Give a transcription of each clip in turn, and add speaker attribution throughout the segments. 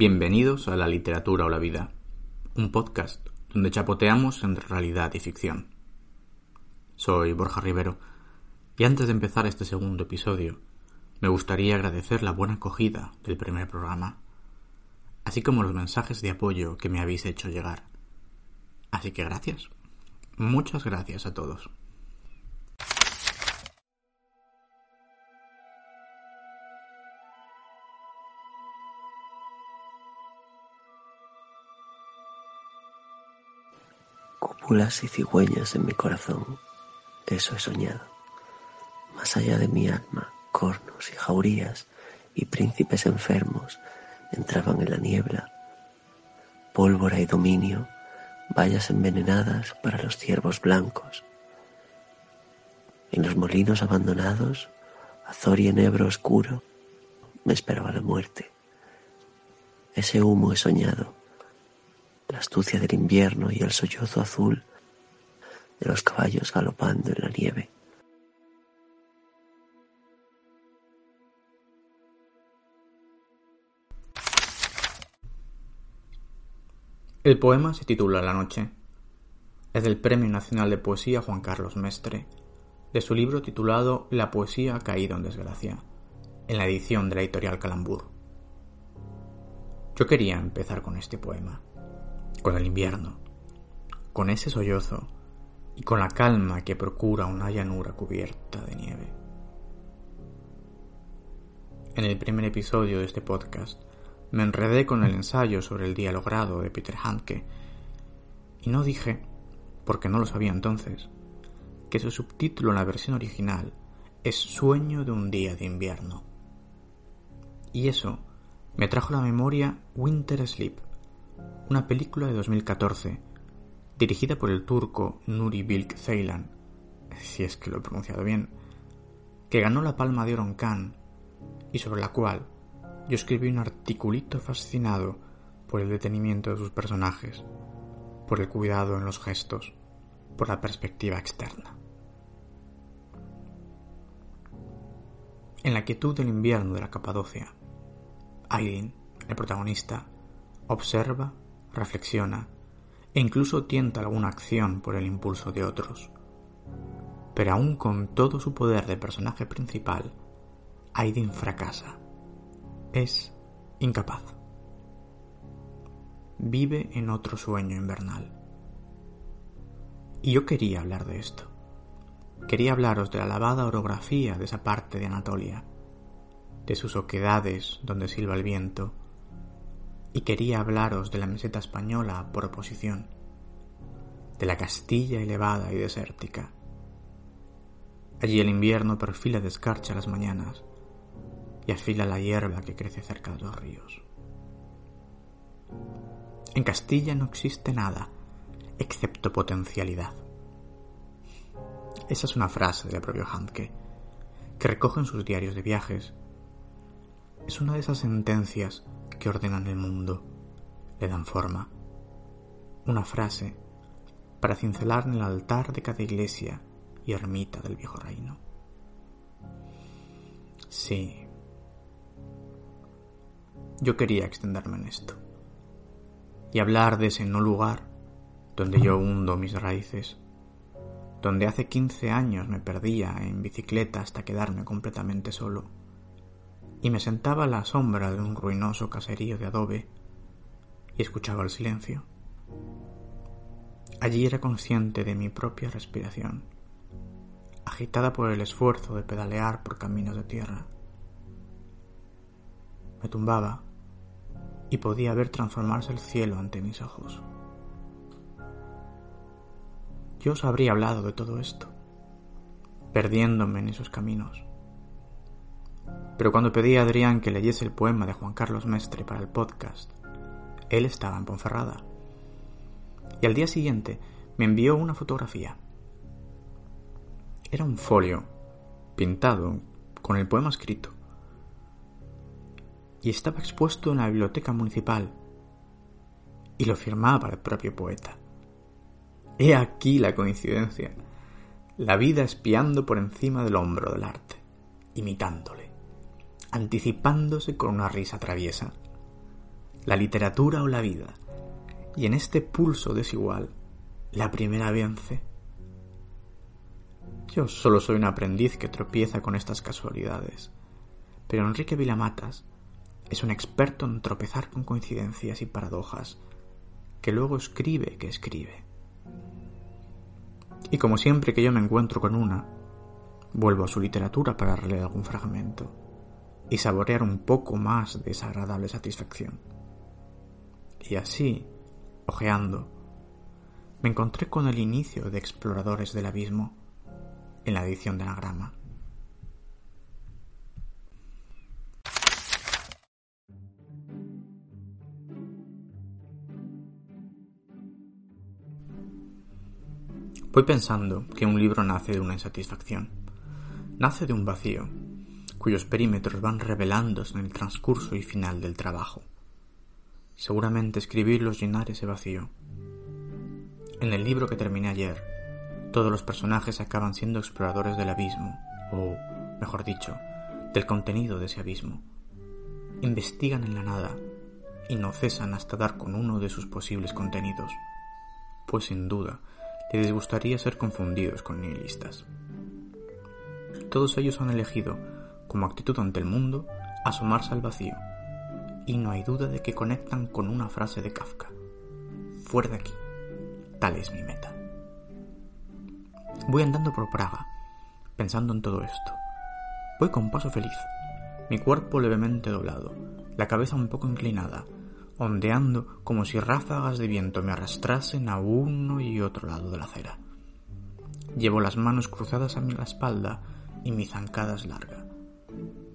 Speaker 1: Bienvenidos a La Literatura o la Vida, un podcast donde chapoteamos entre realidad y ficción. Soy Borja Rivero y antes de empezar este segundo episodio me gustaría agradecer la buena acogida del primer programa, así como los mensajes de apoyo que me habéis hecho llegar. Así que gracias. Muchas gracias a todos.
Speaker 2: Y cigüeñas en mi corazón. Eso he soñado. Más allá de mi alma, cornos y jaurías y príncipes enfermos entraban en la niebla. Pólvora y dominio, vallas envenenadas para los ciervos blancos. En los molinos abandonados, azor y enebro oscuro, me esperaba la muerte. Ese humo he soñado la astucia del invierno y el sollozo azul de los caballos galopando en la nieve.
Speaker 1: El poema se titula La noche. Es del Premio Nacional de Poesía Juan Carlos Mestre, de su libro titulado La poesía ha caído en desgracia, en la edición de la editorial Calambur. Yo quería empezar con este poema con el invierno, con ese sollozo y con la calma que procura una llanura cubierta de nieve. En el primer episodio de este podcast me enredé con el ensayo sobre el día logrado de Peter Handke y no dije, porque no lo sabía entonces, que su subtítulo en la versión original es Sueño de un día de invierno. Y eso me trajo a la memoria Winter Sleep, una película de 2014, dirigida por el turco Nuri Bilge Ceylan, si es que lo he pronunciado bien, que ganó la Palma de Oro en Cannes y sobre la cual yo escribí un articulito fascinado por el detenimiento de sus personajes, por el cuidado en los gestos, por la perspectiva externa. En la quietud del invierno de la Capadocia, Aydin, el protagonista, observa reflexiona e incluso tienta alguna acción por el impulso de otros. Pero aún con todo su poder de personaje principal, Aidin fracasa. Es incapaz. Vive en otro sueño invernal. Y yo quería hablar de esto. Quería hablaros de la lavada orografía de esa parte de Anatolia, de sus oquedades donde silba el viento, y quería hablaros de la meseta española por oposición, de la Castilla elevada y desértica. Allí el invierno perfila de escarcha las mañanas y afila la hierba que crece cerca de los ríos. En Castilla no existe nada excepto potencialidad. Esa es una frase del propio Handke, que recoge en sus diarios de viajes. Es una de esas sentencias que ordenan el mundo, le dan forma. Una frase para cincelar en el altar de cada iglesia y ermita del viejo reino. Sí, yo quería extenderme en esto y hablar de ese no lugar donde yo hundo mis raíces, donde hace 15 años me perdía en bicicleta hasta quedarme completamente solo y me sentaba a la sombra de un ruinoso caserío de adobe y escuchaba el silencio. Allí era consciente de mi propia respiración, agitada por el esfuerzo de pedalear por caminos de tierra. Me tumbaba y podía ver transformarse el cielo ante mis ojos. Yo os habría hablado de todo esto, perdiéndome en esos caminos pero cuando pedí a Adrián que leyese el poema de Juan Carlos Mestre para el podcast, él estaba en Ponferrada. Y al día siguiente me envió una fotografía. Era un folio pintado con el poema escrito. Y estaba expuesto en la biblioteca municipal. Y lo firmaba el propio poeta. He aquí la coincidencia. La vida espiando por encima del hombro del arte, imitándole anticipándose con una risa traviesa. la literatura o la vida. Y en este pulso desigual, la primera vence. Yo solo soy un aprendiz que tropieza con estas casualidades, pero Enrique Vilamatas es un experto en tropezar con coincidencias y paradojas, que luego escribe que escribe. Y como siempre que yo me encuentro con una, vuelvo a su literatura para releer algún fragmento y saborear un poco más de esa agradable satisfacción. Y así, ojeando, me encontré con el inicio de Exploradores del Abismo en la edición de Anagrama. Voy pensando que un libro nace de una insatisfacción, nace de un vacío, cuyos perímetros van revelándose en el transcurso y final del trabajo. Seguramente escribirlos llenar ese vacío. En el libro que terminé ayer, todos los personajes acaban siendo exploradores del abismo, o, mejor dicho, del contenido de ese abismo. Investigan en la nada y no cesan hasta dar con uno de sus posibles contenidos, pues sin duda les gustaría ser confundidos con nihilistas. Todos ellos han elegido, como actitud ante el mundo, asomarse al vacío, y no hay duda de que conectan con una frase de Kafka. Fuera de aquí, tal es mi meta. Voy andando por Praga, pensando en todo esto. Voy con paso feliz, mi cuerpo levemente doblado, la cabeza un poco inclinada, ondeando como si ráfagas de viento me arrastrasen a uno y otro lado de la acera. Llevo las manos cruzadas a mi espalda y mi zancada es larga.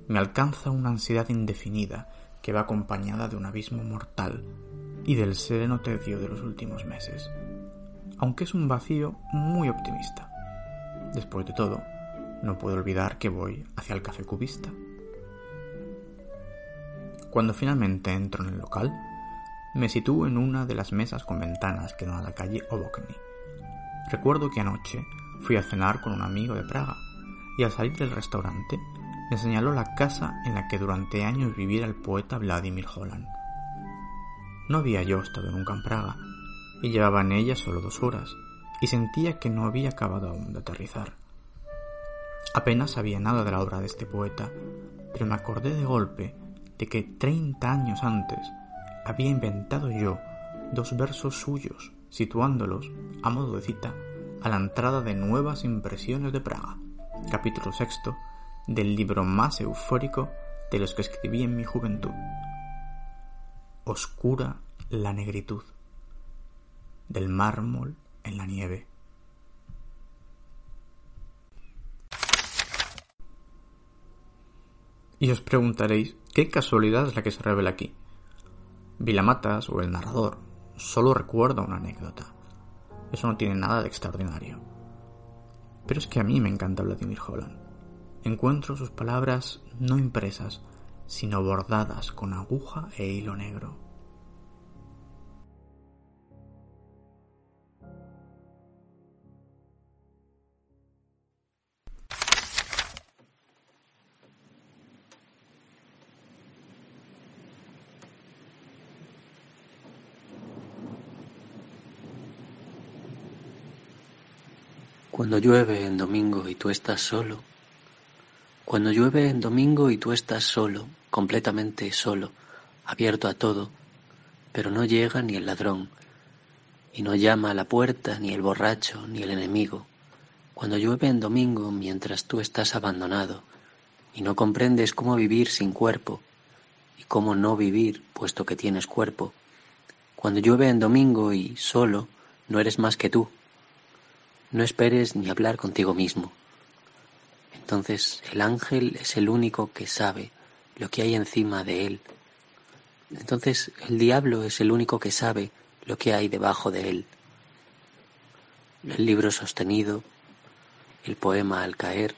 Speaker 1: Me alcanza una ansiedad indefinida que va acompañada de un abismo mortal y del sereno tedio de los últimos meses, aunque es un vacío muy optimista. Después de todo, no puedo olvidar que voy hacia el café cubista. Cuando finalmente entro en el local, me sitúo en una de las mesas con ventanas que dan a la calle Obokny. Recuerdo que anoche fui a cenar con un amigo de Praga y al salir del restaurante me señaló la casa en la que durante años viviera el poeta Vladimir Holland. No había yo estado nunca en Praga y llevaba en ella solo dos horas y sentía que no había acabado aún de aterrizar. Apenas sabía nada de la obra de este poeta, pero me acordé de golpe de que treinta años antes había inventado yo dos versos suyos, situándolos, a modo de cita, a la entrada de Nuevas Impresiones de Praga, capítulo sexto del libro más eufórico de los que escribí en mi juventud. Oscura la negritud del mármol en la nieve. Y os preguntaréis, ¿qué casualidad es la que se revela aquí? Vilamatas o el narrador solo recuerda una anécdota. Eso no tiene nada de extraordinario. Pero es que a mí me encanta Vladimir Holland. Encuentro sus palabras no impresas, sino bordadas con aguja e hilo negro.
Speaker 2: Cuando llueve en domingo y tú estás solo, cuando llueve en domingo y tú estás solo, completamente solo, abierto a todo, pero no llega ni el ladrón, y no llama a la puerta ni el borracho ni el enemigo, cuando llueve en domingo mientras tú estás abandonado, y no comprendes cómo vivir sin cuerpo, y cómo no vivir puesto que tienes cuerpo, cuando llueve en domingo y solo no eres más que tú, no esperes ni hablar contigo mismo. Entonces el ángel es el único que sabe lo que hay encima de él. Entonces el diablo es el único que sabe lo que hay debajo de él. El libro sostenido, el poema al caer,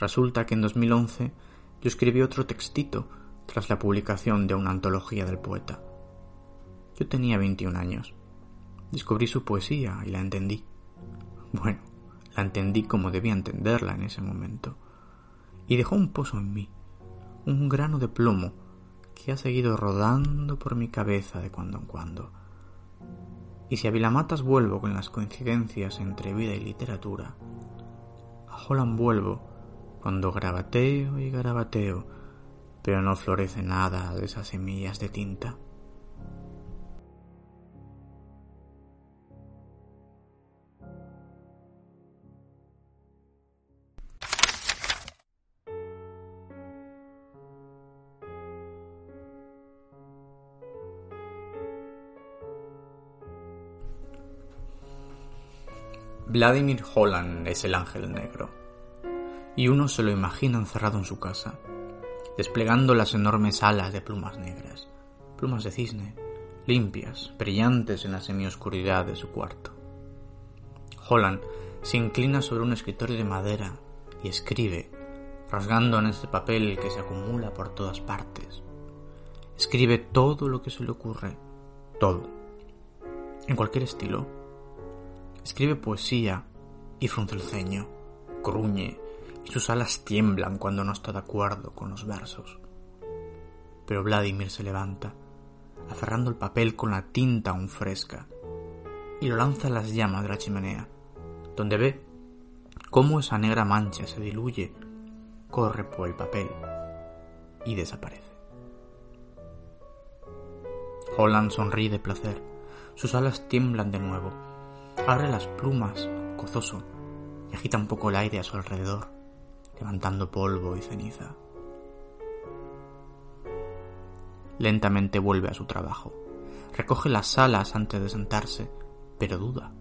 Speaker 1: Resulta que en 2011 yo escribí otro textito tras la publicación de una antología del poeta. Yo tenía 21 años. Descubrí su poesía y la entendí. Bueno, la entendí como debía entenderla en ese momento. Y dejó un pozo en mí, un grano de plomo que ha seguido rodando por mi cabeza de cuando en cuando. Y si a Vilamatas vuelvo con las coincidencias entre vida y literatura, a Holland vuelvo cuando grabateo y garabateo, pero no florece nada de esas semillas de tinta. Vladimir Holland es el ángel negro, y uno se lo imagina encerrado en su casa, desplegando las enormes alas de plumas negras, plumas de cisne, limpias, brillantes en la semioscuridad de su cuarto. Holland se inclina sobre un escritorio de madera y escribe, rasgando en este papel que se acumula por todas partes. Escribe todo lo que se le ocurre, todo, en cualquier estilo Escribe poesía y frunce el ceño, gruñe y sus alas tiemblan cuando no está de acuerdo con los versos. Pero Vladimir se levanta, aferrando el papel con la tinta aún fresca, y lo lanza a las llamas de la chimenea, donde ve cómo esa negra mancha se diluye, corre por el papel y desaparece. Holland sonríe de placer, sus alas tiemblan de nuevo Abre las plumas, gozoso, y agita un poco el aire a su alrededor, levantando polvo y ceniza. Lentamente vuelve a su trabajo. Recoge las alas antes de sentarse, pero duda.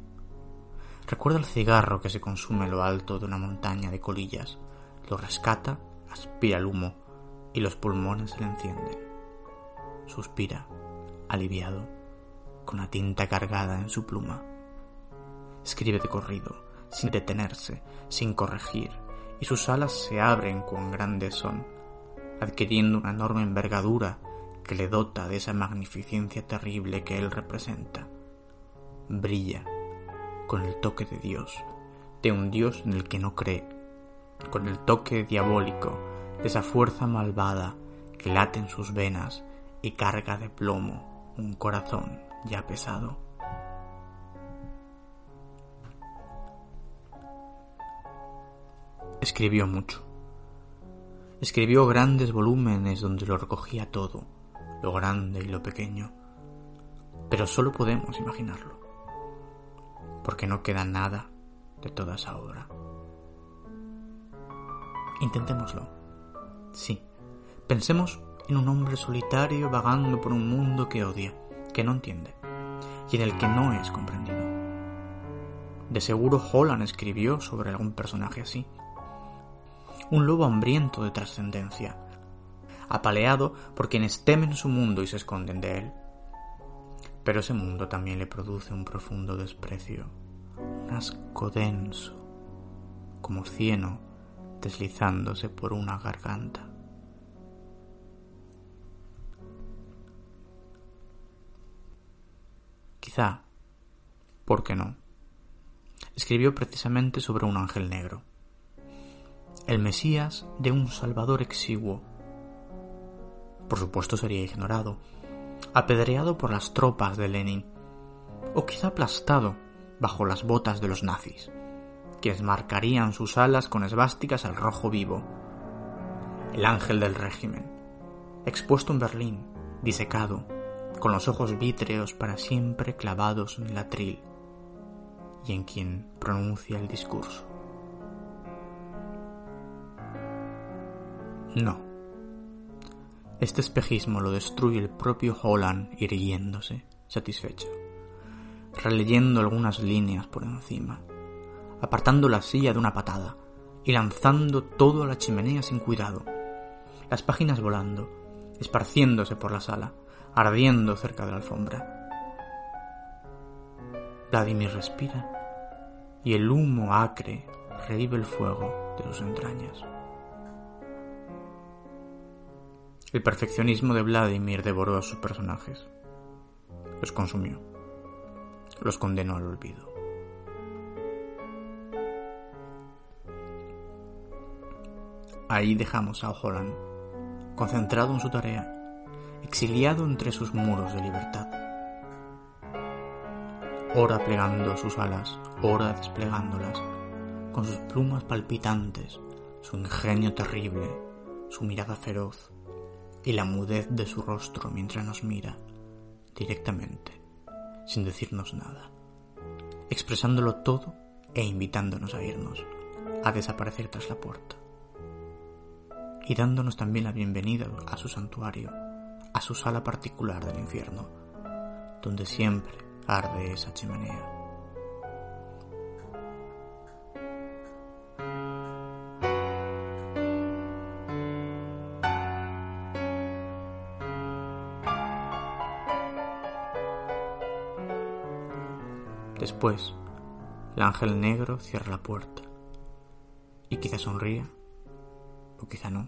Speaker 1: Recuerda el cigarro que se consume en lo alto de una montaña de colillas. Lo rescata, aspira el humo y los pulmones se le encienden. Suspira, aliviado, con la tinta cargada en su pluma. Escribe de corrido, sin detenerse, sin corregir, y sus alas se abren con grandes son, adquiriendo una enorme envergadura que le dota de esa magnificencia terrible que él representa. Brilla con el toque de Dios, de un Dios en el que no cree, con el toque diabólico de esa fuerza malvada que late en sus venas y carga de plomo un corazón ya pesado. Escribió mucho. Escribió grandes volúmenes donde lo recogía todo, lo grande y lo pequeño. Pero solo podemos imaginarlo, porque no queda nada de toda esa obra. Intentémoslo. Sí, pensemos en un hombre solitario vagando por un mundo que odia, que no entiende, y en el que no es comprendido. De seguro Holland escribió sobre algún personaje así, un lobo hambriento de trascendencia, apaleado por quienes temen su mundo y se esconden de él. Pero ese mundo también le produce un profundo desprecio, un asco denso, como cieno deslizándose por una garganta. Quizá, ¿por qué no? Escribió precisamente sobre un ángel negro el Mesías de un Salvador exiguo. Por supuesto sería ignorado, apedreado por las tropas de Lenin, o quizá aplastado bajo las botas de los nazis, quienes marcarían sus alas con esvásticas al rojo vivo. El ángel del régimen, expuesto en Berlín, disecado, con los ojos vítreos para siempre clavados en el atril, y en quien pronuncia el discurso. No. Este espejismo lo destruye el propio Holland irguiéndose, satisfecho, releyendo algunas líneas por encima, apartando la silla de una patada y lanzando todo a la chimenea sin cuidado, las páginas volando, esparciéndose por la sala, ardiendo cerca de la alfombra. Vladimir respira y el humo acre revive el fuego de sus entrañas. El perfeccionismo de Vladimir devoró a sus personajes. Los consumió. Los condenó al olvido. Ahí dejamos a Holland, concentrado en su tarea, exiliado entre sus muros de libertad. Ora plegando sus alas, ora desplegándolas, con sus plumas palpitantes, su ingenio terrible, su mirada feroz y la mudez de su rostro mientras nos mira directamente, sin decirnos nada, expresándolo todo e invitándonos a irnos, a desaparecer tras la puerta y dándonos también la bienvenida a su santuario, a su sala particular del infierno, donde siempre arde esa chimenea. Después, el ángel negro cierra la puerta y quizá sonría o quizá no.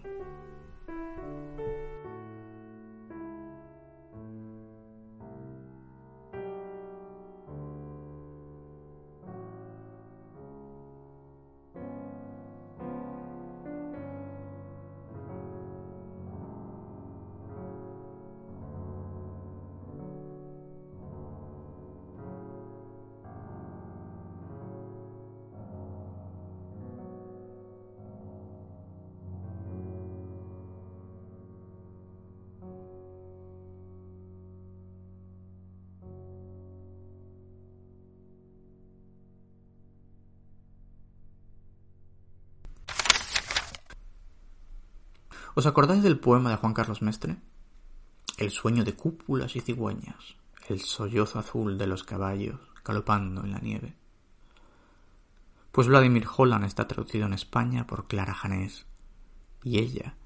Speaker 1: ¿Os acordáis del poema de Juan Carlos Mestre? El sueño de cúpulas y cigüeñas, el sollozo azul de los caballos galopando en la nieve. Pues Vladimir Holland está traducido en España por Clara Janés, y ella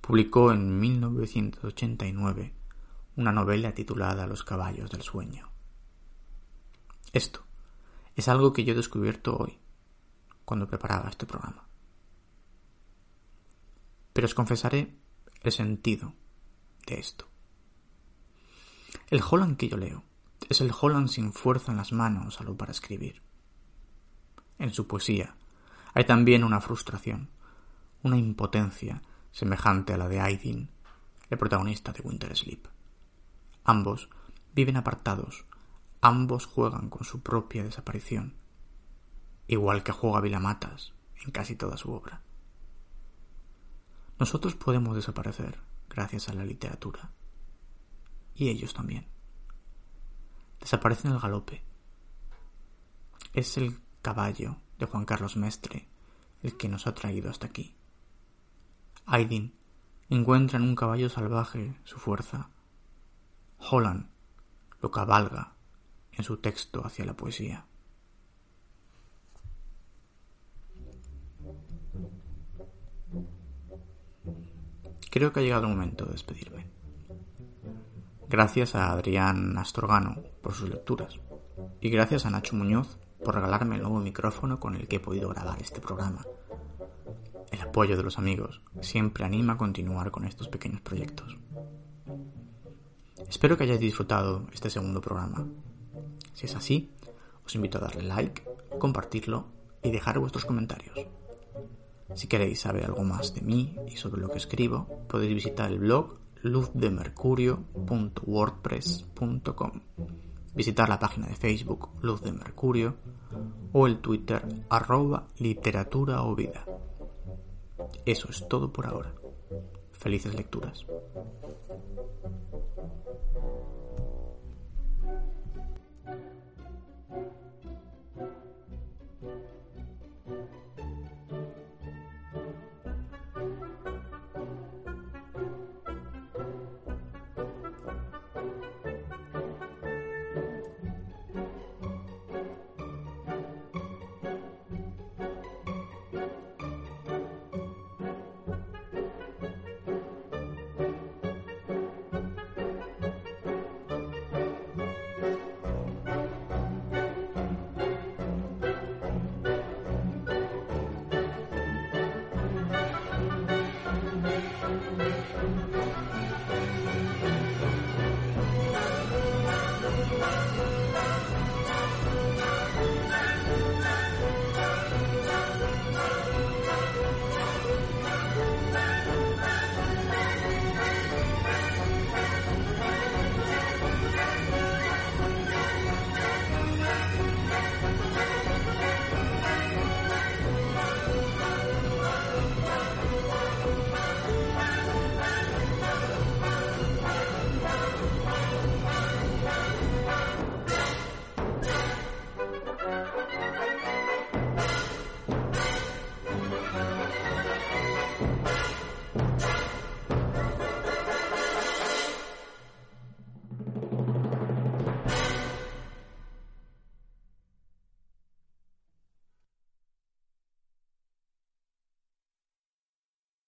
Speaker 1: publicó en 1989 una novela titulada Los caballos del sueño. Esto es algo que yo he descubierto hoy, cuando preparaba este programa pero os confesaré el sentido de esto. El Holland que yo leo es el Holland sin fuerza en las manos salvo para escribir. En su poesía hay también una frustración, una impotencia semejante a la de Aydin, el protagonista de Winter Sleep. Ambos viven apartados, ambos juegan con su propia desaparición, igual que juega Vilamatas en casi toda su obra. Nosotros podemos desaparecer gracias a la literatura. Y ellos también. Desaparecen al galope. Es el caballo de Juan Carlos Mestre el que nos ha traído hasta aquí. Aydin encuentra en un caballo salvaje su fuerza. Holland lo cabalga en su texto hacia la poesía. Creo que ha llegado el momento de despedirme. Gracias a Adrián Astorgano por sus lecturas y gracias a Nacho Muñoz por regalarme el nuevo micrófono con el que he podido grabar este programa. El apoyo de los amigos siempre anima a continuar con estos pequeños proyectos. Espero que hayáis disfrutado este segundo programa. Si es así, os invito a darle like, compartirlo y dejar vuestros comentarios. Si queréis saber algo más de mí y sobre lo que escribo, podéis visitar el blog luzdemercurio.wordpress.com, visitar la página de Facebook Luz de Mercurio o el Twitter arroba literatura o vida. Eso es todo por ahora. Felices lecturas.